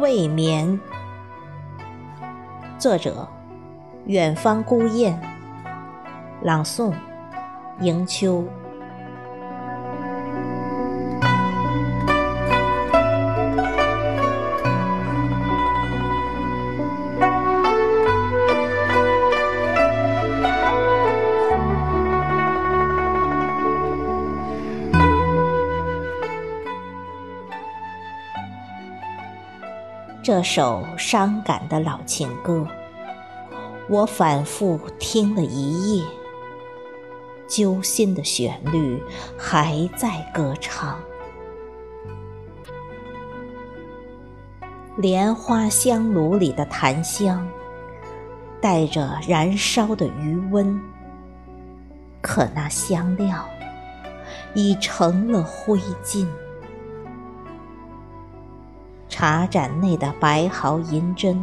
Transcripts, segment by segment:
未眠。作者：远方孤雁。朗诵：迎秋。这首伤感的老情歌，我反复听了一夜，揪心的旋律还在歌唱。莲花香炉里的檀香，带着燃烧的余温，可那香料已成了灰烬。茶盏内的白毫银针，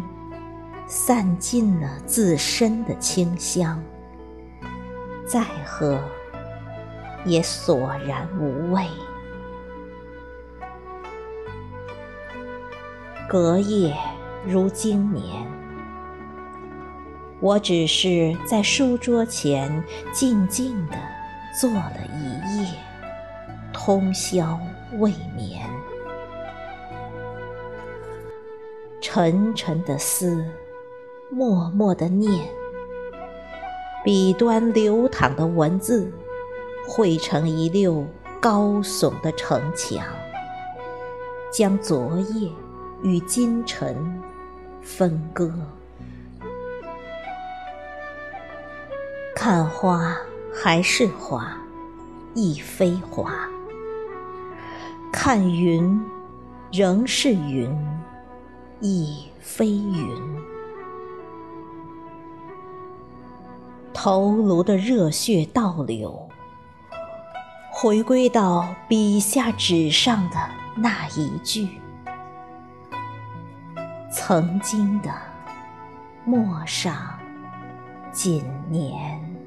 散尽了自身的清香，再喝也索然无味。隔夜如经年，我只是在书桌前静静地坐了一夜，通宵未眠。沉沉的思，默默的念，笔端流淌的文字，汇成一溜高耸的城墙，将昨夜与今晨分割。看花还是花，亦非花；看云，仍是云。亦飞云，头颅的热血倒流，回归到笔下纸上的那一句：曾经的陌上锦年。